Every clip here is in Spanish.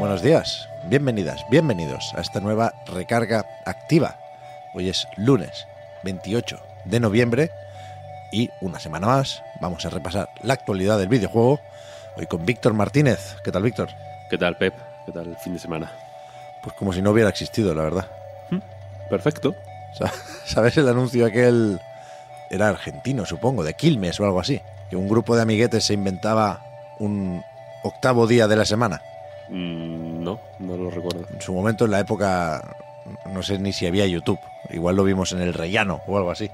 Buenos días, bienvenidas, bienvenidos a esta nueva recarga activa. Hoy es lunes 28 de noviembre y una semana más vamos a repasar la actualidad del videojuego. Hoy con Víctor Martínez. ¿Qué tal, Víctor? ¿Qué tal, Pep? ¿Qué tal el fin de semana? Pues como si no hubiera existido, la verdad. Perfecto. Sa- ¿Sabes el anuncio aquel? Era argentino, supongo, de Quilmes o algo así. Que un grupo de amiguetes se inventaba un octavo día de la semana. Mm, no, no lo recuerdo. En su momento, en la época, no sé ni si había YouTube. Igual lo vimos en el rellano o algo así.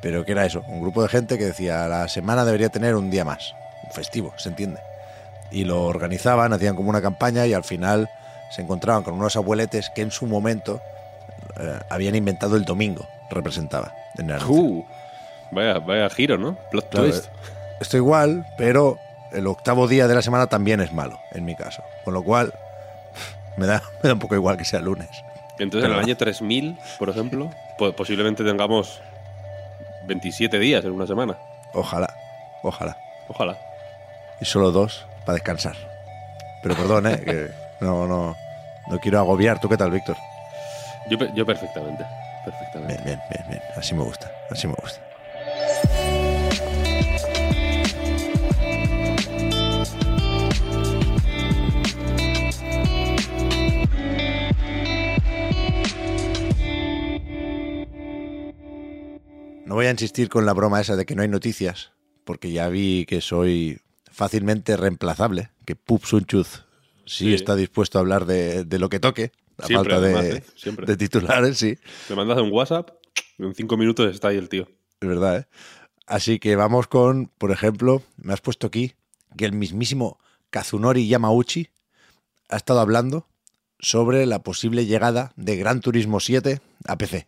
Pero que era eso, un grupo de gente que decía la semana debería tener un día más. Un festivo, se entiende. Y lo organizaban, hacían como una campaña y al final se encontraban con unos abueletes que en su momento eh, habían inventado el domingo, representaba en el. Uh, vaya, vaya giro, ¿no? Plot Claro, twist. Esto igual, pero el octavo día de la semana también es malo, en mi caso. Con lo cual, me da, me da un poco igual que sea lunes. Entonces, en el año 3000, por ejemplo, po- posiblemente tengamos 27 días en una semana. Ojalá, ojalá. Ojalá. Y solo dos para descansar. Pero perdón, ¿eh? que no, no, no quiero agobiar. ¿Tú qué tal, Víctor? Yo, yo perfectamente. Perfectamente. Bien, bien, bien, bien. Así me gusta, así me gusta. Insistir con la broma esa de que no hay noticias, porque ya vi que soy fácilmente reemplazable, que Pup Sunchuz sí, Sí. está dispuesto a hablar de, de lo que toque, a Siempre, falta además, ¿eh? Siempre. de titulares, sí. Me mandas un WhatsApp, en 5 minutos está ahí el tío. Es verdad, ¿eh? Así que vamos con, por ejemplo, me has puesto aquí que el mismísimo Kazunori Yamauchi ha estado hablando sobre la posible llegada de Gran Turismo 7 a PC.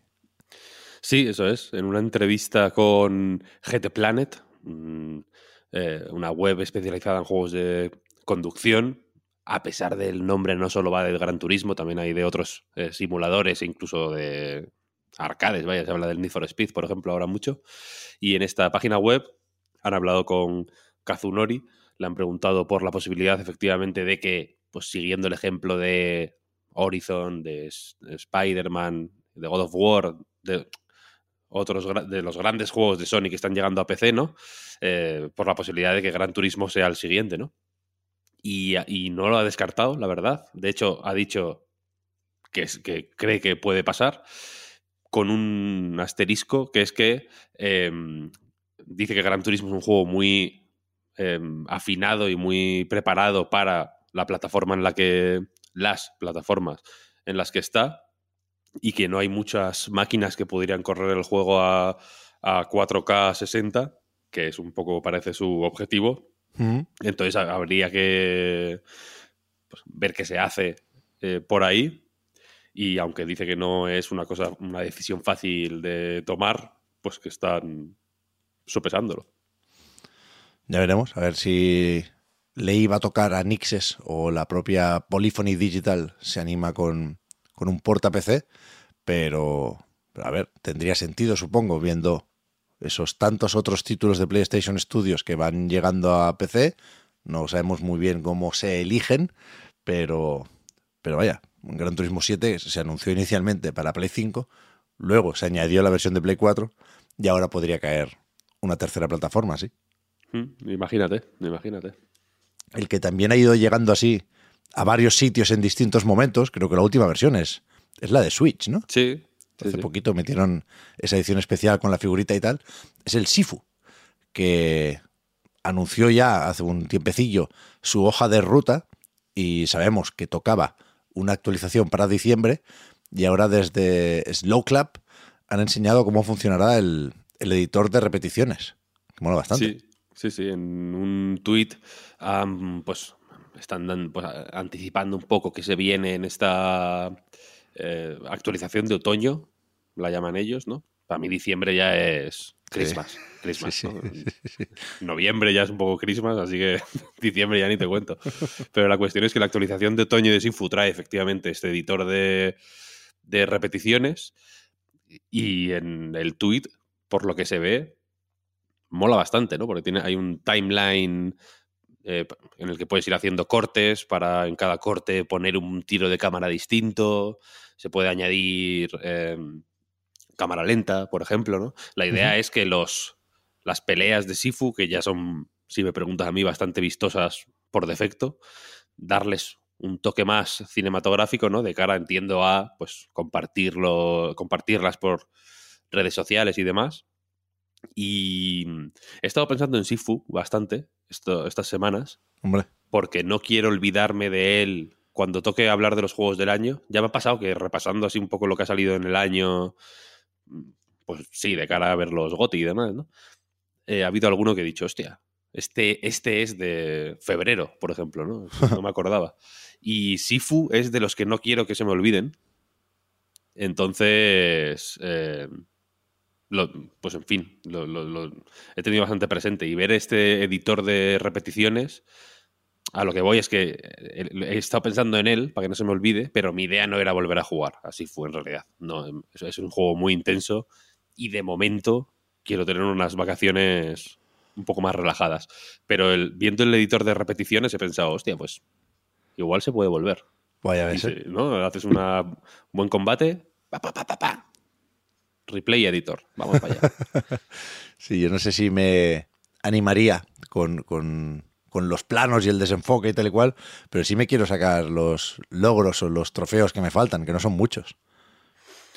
Sí, eso es. En una entrevista con GT Planet, mm, eh, una web especializada en juegos de conducción, a pesar del nombre no solo va del Gran Turismo, también hay de otros eh, simuladores incluso de arcades, vaya, se habla del Need for Speed, por ejemplo, ahora mucho. Y en esta página web han hablado con Kazunori, le han preguntado por la posibilidad efectivamente de que, pues siguiendo el ejemplo de Horizon, de Spider-Man, de God of War, de otros de los grandes juegos de Sony que están llegando a PC, ¿no? Eh, por la posibilidad de que Gran Turismo sea el siguiente, ¿no? Y, y no lo ha descartado, la verdad. De hecho, ha dicho que, es- que cree que puede pasar con un asterisco, que es que em, dice que Gran Turismo es un juego muy em, afinado y muy preparado para la plataforma en la que las plataformas en las que está y que no hay muchas máquinas que podrían correr el juego a, a 4K 60, que es un poco parece su objetivo. Entonces ha- habría que pues, ver qué se hace eh, por ahí. Y aunque dice que no es una cosa, una decisión fácil de tomar, pues que están sopesándolo. Ya veremos, a ver si le iba a tocar a Nixes o la propia Polyphony Digital se anima con, con un porta PC, pero, pero a ver, tendría sentido, supongo, viendo esos tantos otros títulos de PlayStation Studios que van llegando a PC. No sabemos muy bien cómo se eligen, pero, pero vaya, Gran Turismo 7 se anunció inicialmente para Play 5, luego se añadió la versión de Play 4 y ahora podría caer una tercera plataforma, sí. Mm, Imagínate, imagínate. el que también ha ido llegando así a varios sitios en distintos momentos, creo que la última versión es, es la de Switch, ¿no? Sí. Hace sí. poquito metieron esa edición especial con la figurita y tal. Es el Sifu, que anunció ya hace un tiempecillo su hoja de ruta y sabemos que tocaba una actualización para diciembre y ahora desde Slow Clap han enseñado cómo funcionará el, el editor de repeticiones. Que mola bastante. Sí, Sí, sí, en un tuit pues están pues, anticipando un poco que se viene en esta eh, actualización de otoño, la llaman ellos, ¿no? Para mí diciembre ya es Christmas. Christmas Noviembre ya es un poco Christmas, así que diciembre ya ni te cuento. Pero la cuestión es que la actualización de otoño de Sifu trae efectivamente este editor de, de repeticiones y en el tweet, por lo que se ve, mola bastante, ¿no? Porque tiene, hay un timeline eh, en el que puedes ir haciendo cortes para en cada corte poner un tiro de cámara distinto. Se puede añadir em, cámara lenta, por ejemplo, ¿no? La idea es que los, las peleas de Sifu, que ya son, si me preguntas a mí, bastante vistosas por defecto, darles un toque más cinematográfico, ¿no? De cara, entiendo, a pues compartirlo, compartirlas por redes sociales y demás. Y he estado pensando en Sifu bastante estas semanas. Hombre. Porque no quiero olvidarme de él cuando toque hablar de los juegos del año. Ya me ha pasado que repasando así un poco lo que ha salido en el año, pues sí, de cara a ver los GOTI y demás, ¿no? Eh, ha habido alguno que he dicho, hostia, este, este es de febrero, por ejemplo, ¿no? No me acordaba. Y Sifu es de los que no quiero que se me olviden. Entonces, eh, pues en fin, lo, he tenido bastante presente. Y ver este editor de repeticiones, a lo que voy es que eh, he estado pensando en él para que no se me olvide, pero mi idea no era volver a jugar. Así fue en realidad. No, em, es un juego muy intenso y de momento quiero tener unas vacaciones un poco más relajadas. Pero el, viendo el editor de repeticiones he pensado, hostia, pues igual se puede volver. Vaya a ver. ¿no? Haces un buen combate, pa, pa, pa, pa, Replay Editor. Vamos para allá. sí, yo no sé si me animaría con, los planos y el desenfoque y tal y cual, pero sí me quiero sacar los logros o los trofeos que me faltan, que no son muchos.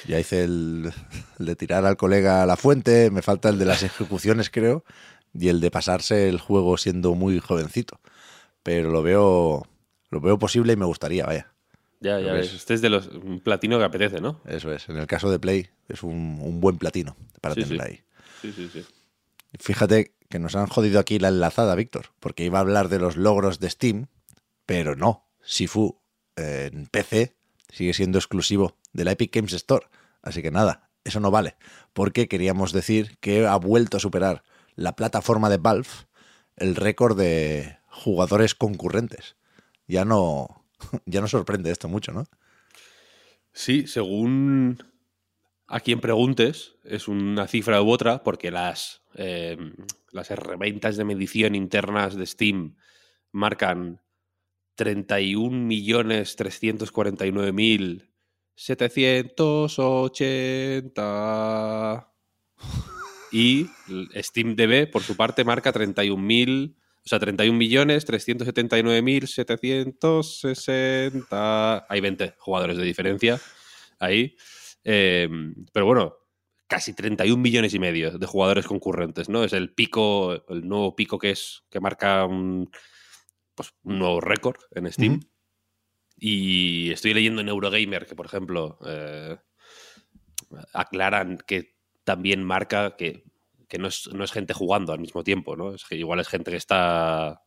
Ya hice el, de tirar al colega a la fuente, me falta el de las ejecuciones, creo, y el de pasarse el juego siendo muy jovencito. Pero lo veo, lo veo posible y me gustaría, vaya. Ya, ya ves. Este es de los un platino que apetece, ¿no? Eso es. En el caso de Play, es un, buen platino para tener ahí. Sí, sí, sí. Fíjate que nos han jodido aquí la enlazada, Víctor, porque iba a hablar de los logros de Steam, pero no. Sifu en PC sigue siendo exclusivo de la Epic Games Store. Así que nada, eso no vale, porque queríamos decir que ha vuelto a superar la plataforma de Valve el récord de jugadores concurrentes. Ya no, ya no sorprende esto mucho, ¿no? Sí, según a quien preguntes, es una cifra u otra, porque las, eh, las herramientas de medición internas de Steam marcan 31.039.780 y SteamDB, por su parte, marca 31.000 o sea, 31.379.760. Hay 20 jugadores de diferencia ahí. Eh, pero bueno, casi 31 millones y medio de jugadores concurrentes, ¿no? Es el pico, el nuevo pico que es, que marca un, pues, un nuevo récord en Steam. Y estoy leyendo en Eurogamer que, por ejemplo, eh, aclaran que también marca que que no es, gente jugando al mismo tiempo, ¿no? Es que igual es gente que está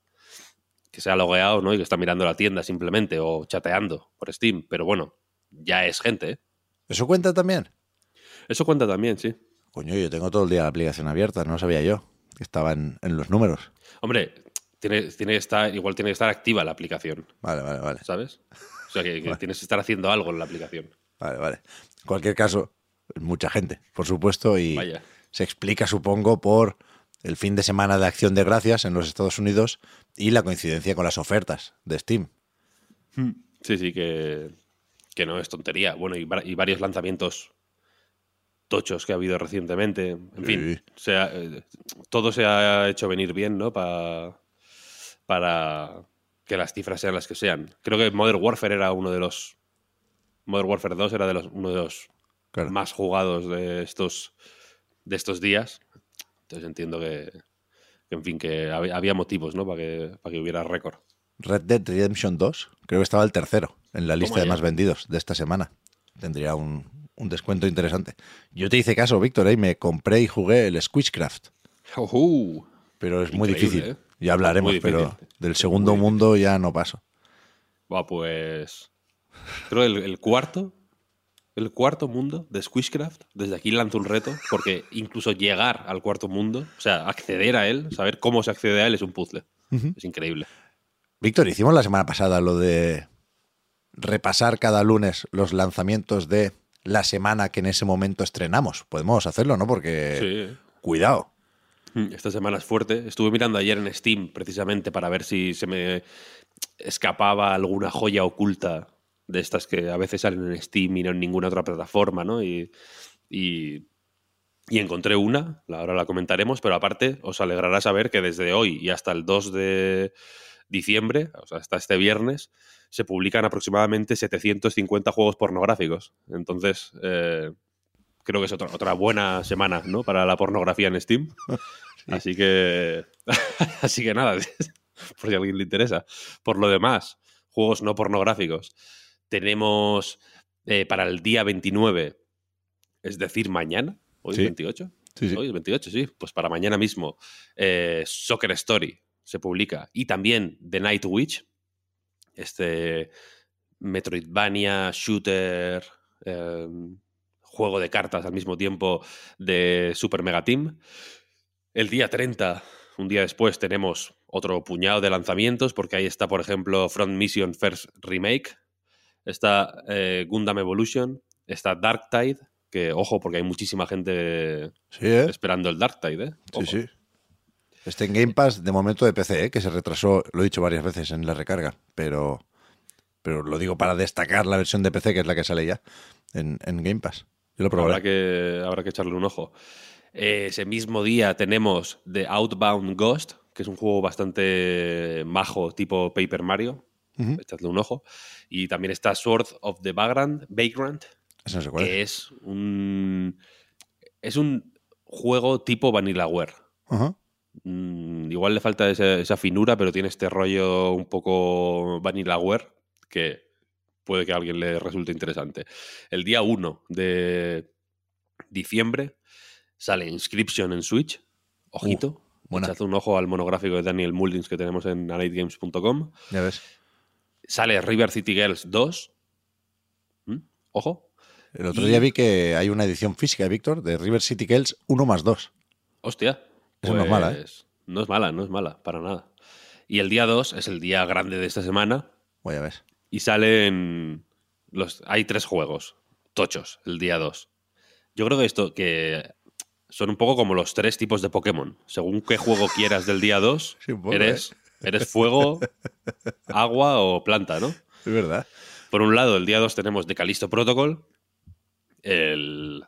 que se ha logueado, ¿no? Y que está mirando la tienda simplemente o chateando por Steam, pero bueno, ya es gente. ¿eh? ¿Eso cuenta también? Eso cuenta también, sí. Coño, yo tengo todo el día la aplicación abierta, no sabía yo que estaba en, los números. Hombre, tiene, tiene que estar, igual tiene que estar activa la aplicación. Vale, vale, vale. ¿Sabes? O sea, que, tienes que estar haciendo algo en la aplicación. Vale, vale. En cualquier caso, mucha gente, por supuesto, y, Vaya se explica, supongo, por el fin de semana de acción de gracias en los Estados Unidos y la coincidencia con las ofertas de Steam. Hmm. Sí, sí, que, que no es tontería. Bueno, y, varios lanzamientos tochos que ha habido recientemente. En fin, eh, todo se ha hecho venir bien, ¿no? para que las cifras sean las que sean. Creo que Modern Warfare era uno de los. Modern Warfare 2 era de los, uno de los más jugados de estos de estos días. Entonces entiendo que, en fin, que había motivos, ¿no? Para que, para que hubiera récord. Red Dead Redemption 2 creo que estaba el tercero en la lista de más vendidos de esta semana. Tendría un, descuento interesante. Yo te hice caso, Víctor, ¿eh? y me compré y jugué el Squishcraft. Pero es muy Increíble, difícil. ¿eh? Ya hablaremos, pero del segundo mundo ya no paso. Va, pues. Creo el, el cuarto. El cuarto mundo de Squishcraft. Desde aquí lanzo un reto. Porque incluso llegar al cuarto mundo, o sea, acceder a él, saber cómo se accede a él, es un puzzle. Es increíble. Víctor, hicimos la semana pasada lo de repasar cada lunes los lanzamientos de la semana que en ese momento estrenamos. Podemos hacerlo, ¿no? Porque, Sí. cuidado. Mm, Esta semana es fuerte. Estuve mirando ayer en Steam precisamente para ver si se me escapaba alguna joya oculta de estas que a veces salen en Steam y no en ninguna otra plataforma, ¿no? Y, y, y encontré una, ahora la comentaremos, pero aparte os alegrará saber que desde hoy y hasta el 2 de diciembre, o sea, hasta este viernes, se publican aproximadamente 750 juegos pornográficos. Entonces, eh, creo que es otra, otra buena semana, ¿no? Para la pornografía en Steam. Así que. Así que nada, por si a alguien le interesa. Por lo demás, juegos no pornográficos. Tenemos eh, para el día 29, es decir, mañana. Hoy Sí. es 28. Sí, sí. Hoy es 28, sí. Pues para mañana mismo, eh, Soccer Story se publica. Y también The Night Witch, este Metroidvania, shooter, eh, juego de cartas al mismo tiempo de Super Mega Team. El día 30, un día después, tenemos otro puñado de lanzamientos, porque ahí está, por ejemplo, Front Mission First Remake, está eh, Gundam Evolution, está Dark Tide, que ojo, porque hay muchísima gente Sí, ¿eh? esperando el Dark Tide, ¿eh? Sí, Ojo. sí. Este en Game Pass de momento de PC, ¿eh? que se retrasó, lo he dicho varias veces en la recarga, pero, pero lo digo para destacar la versión de PC, que es la que sale ya en, en Game Pass. Yo lo probaré. Habrá que, habrá que echarle un ojo. Ese mismo día tenemos The Outbound Ghost, que es un juego bastante majo, tipo Paper Mario. Echadle un ojo. Y también está Sword of the Vagrant, Vagrant no que es. es un. Es un juego tipo Vanillaware. Ajá. Mm, igual le falta esa, esa finura, pero tiene este rollo un poco Vanillaware que puede que a alguien le resulte interesante. El día 1 de diciembre sale Inscription en Switch. Ojito. Echad un ojo al monográfico de Daniel Muldins que tenemos en anaidgames.com. Ya ves. Sale River City Girls 2. ¿Mm? Ojo. El otro Y- día vi que hay una edición física, Víctor, de River City Girls 1 más 2. Hostia. Eso no es mala, ¿eh? pues, No es mala, no es mala, para nada. Y el día 2 es el día grande de esta semana. Voy a ver. Y salen. Los, hay tres juegos tochos el día 2. Yo creo que esto que son un poco como los tres tipos de Pokémon. Según qué juego quieras del día 2, Sí, un poco, eres, fuego, agua o planta, ¿no? Es verdad. Por un lado, el día 2 tenemos The Callisto Protocol, el,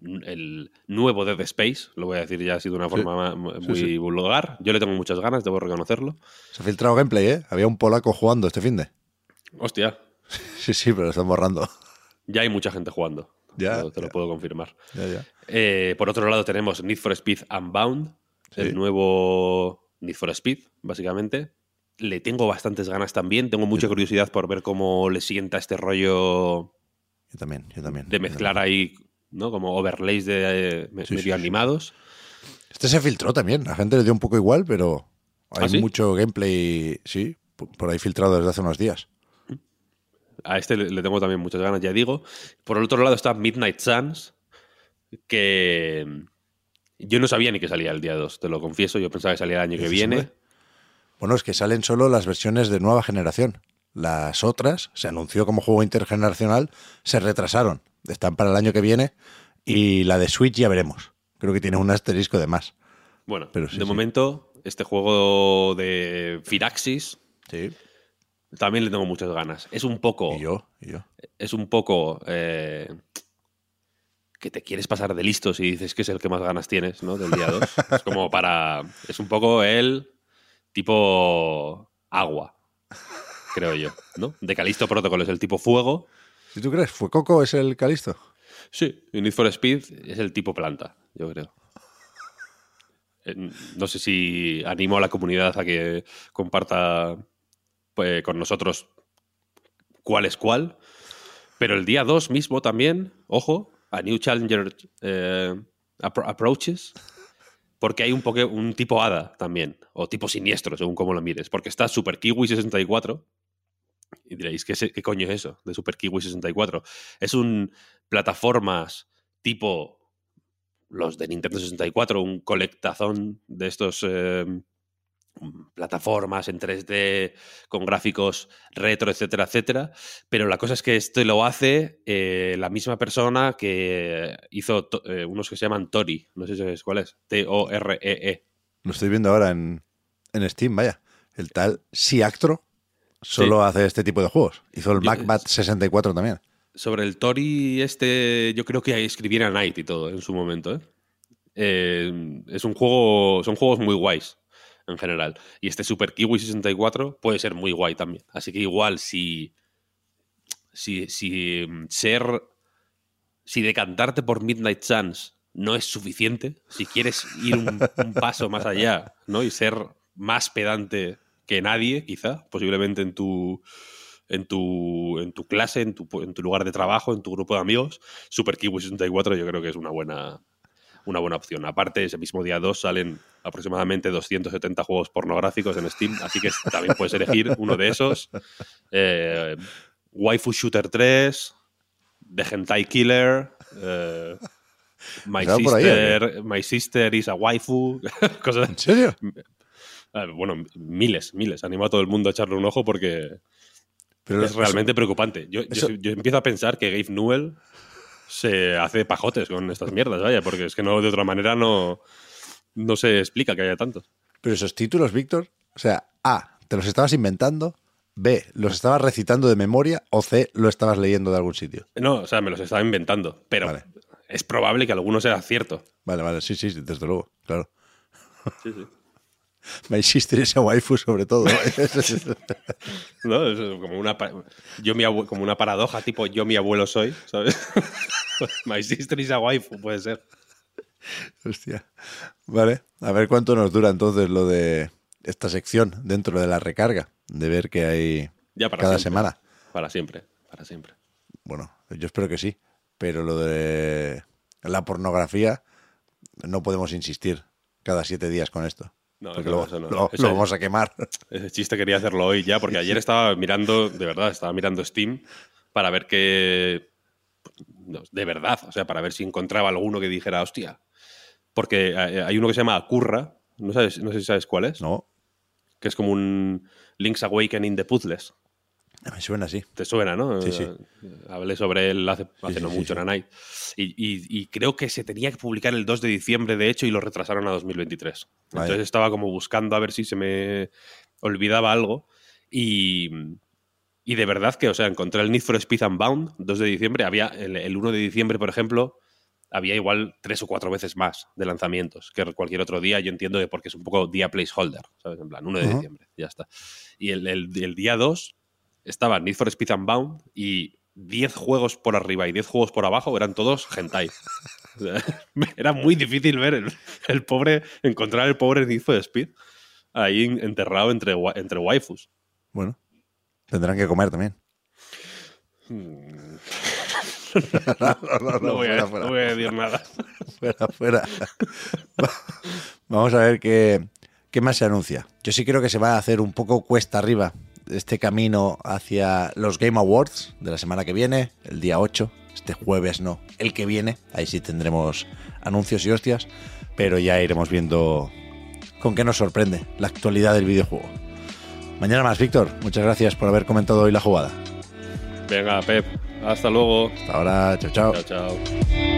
el nuevo Dead Space, lo voy a decir ya así de una forma Sí, muy sí. vulgar. Yo le tengo muchas ganas, debo reconocerlo. Se ha filtrado gameplay, ¿eh? Había un polaco jugando este fin de. Hostia, Sí, sí, pero lo están borrando. ya hay mucha gente jugando. Ya, te lo, puedo confirmar. Ya, ya. Eh, por otro lado, tenemos Need for Speed Unbound, el nuevo Need for Speed, básicamente. Le tengo bastantes ganas también. Tengo mucha curiosidad por ver cómo le sienta este rollo Yo también, yo también. de mezclar también. ahí, ¿no? Como overlays de eh, Sí, medio sí, animados. Este se filtró también. La gente le dio un poco igual, pero hay ¿Ah, sí? mucho gameplay, sí, por ahí filtrado desde hace unos días. A este le, tengo también muchas ganas, ya digo. Por el otro lado está Midnight Suns, que yo no sabía ni que salía el día 2, te lo confieso. Yo pensaba que salía el año que viene. Bueno, es que salen solo las versiones de nueva generación. Las otras, se anunció como juego intergeneracional, se retrasaron. Están para el año que viene. Y la de Switch ya veremos. Creo que tiene un asterisco de más. Bueno, Pero sí, de sí. momento, este juego de Firaxis Sí. también le tengo muchas ganas. Es un poco. Y yo, y yo. Es un poco. eh, que te quieres pasar de listos y dices que es el que más ganas tienes, ¿no? Del día 2. es como para. Es un poco el tipo agua, creo yo, ¿no? De Calisto Protocol es el tipo fuego. Si tú crees, ¿fue Coco es el Calisto? Sí, y Need for Speed es el tipo planta, yo creo. Eh, No sé si animo a la comunidad a que comparta pues, con nosotros cuál es cuál. Pero el día 2 mismo también, ojo, a New Challenger eh, Appro- Approaches, porque hay un, poke- un tipo hada también, o tipo siniestro, según cómo lo mires, porque está Super Kiwi 64. Y diréis, ¿qué, qué coño es eso de Super Kiwi 64? Es un plataformas tipo los de Nintendo 64, un colectazón de estos eh, plataformas en 3D con gráficos retro, etcétera, etcétera. Pero la cosa es que esto lo hace eh, la misma persona que hizo eh, unos que se llaman Tori. No sé si sabes cuál es. T-O-R-E-E. Lo estoy viendo ahora en, en Steam, vaya. El tal Siactro solo hace este tipo de juegos. Hizo el MacBat 64 también. Sobre el Tori este, yo creo que escribiera Knight y todo en su momento. ¿eh? Eh, es un juego, son juegos muy guays en general. Y este Super Kiwi 64 puede ser muy guay también. Así que igual si, si, si mm, ser, si decantarte por Midnight Suns no es suficiente, si quieres ir un, un paso más allá, ¿no? Y ser más pedante que nadie, quizá, posiblemente en tu en tu, en tu clase, en tu, en tu lugar de trabajo, en tu grupo de amigos, Super Kiwi 64 yo creo que es una buena, una buena opción. Aparte, ese mismo día 2 salen aproximadamente 270 juegos pornográficos en Steam, así que también puedes elegir uno de esos. Eh, Waifu Shooter 3, The Hentai Killer, eh, My, ¿Estaba por ahí, sister, My Sister is a Waifu, cosas ¿En serio? eh, bueno, miles, miles. Animo a todo el mundo a echarle un ojo porque Pero es realmente preocupante. Yo, yo- eso- yo empiezo a pensar que Gabe Newell se hace pajotes con estas mierdas, vaya, porque es que no, de otra manera no, no se explica que haya tantos. Pero esos títulos, Víctor, o sea, A, te los estabas inventando, B, los estabas recitando de memoria o C, lo estabas leyendo de algún sitio. No, o sea, me los estaba inventando, pero Vale. es probable que alguno sea cierto. Vale, vale, sí, sí, sí, desde luego, claro. Sí, sí. My sister is a waifu sobre todo. ¿No? Es como una, yo mi como una paradoja, tipo yo mi abuelo soy, ¿sabes? My sister is a waifu, puede ser. Hostia. Vale, a ver cuánto nos dura entonces lo de esta sección dentro de la recarga, de ver qué hay Ya para cada siempre. semana. Para siempre, para siempre. Bueno, yo espero que sí, pero lo de la pornografía no podemos insistir cada siete días con esto. No, porque lo, no. lo- vamos a quemar. Ese chiste quería hacerlo hoy ya, porque ayer estaba mirando, de verdad, estaba mirando Steam para ver que. no, de verdad, o sea, para ver si encontraba alguno que dijera, hostia. Porque eh, hay uno que se llama Curra, no, sabes, no sé si sabes cuál es, No, que es como un Link's Awakening de puzzles. Me suena así. Te suena, ¿no? Sí, sí. Hablé sobre él hace, hace sí, no sí, mucho sí. en Night. Y, y- y creo que se tenía que publicar el 2 de diciembre, de hecho, y lo retrasaron a 2023. Vaya. Entonces estaba como buscando a ver si se me olvidaba algo. Y, y de verdad que, o sea, encontré el Need for Speed Unbound, 2 de diciembre. Había el, el 1 de diciembre, por ejemplo, había igual tres o cuatro veces más de lanzamientos que cualquier otro día. Yo entiendo que porque es un poco día placeholder, ¿sabes? En plan, 1 de Ujú. diciembre, ya está. Y el, el- el día 2 estaba Need for Speed Unbound y 10 juegos por arriba y 10 juegos por abajo eran todos hentai. Era muy difícil ver el, el pobre, encontrar el pobre Need for Speed ahí en- enterrado entre, entre waifus. Bueno, tendrán que comer también. No, voy a, fuera, fuera. no voy a decir nada. fuera, fuera. Vamos a ver qué, qué más se anuncia. Yo sí creo que se va a hacer un poco cuesta arriba este camino hacia los Game Awards de la semana que viene, el día 8. Este jueves no, el que viene. Ahí sí tendremos anuncios y hostias. Pero ya iremos viendo con qué nos sorprende la actualidad del videojuego. Mañana más, Víctor. Muchas gracias por haber comentado hoy la jugada. Venga, Pep, hasta luego. Hasta ahora, chao, chao. Chao, chao.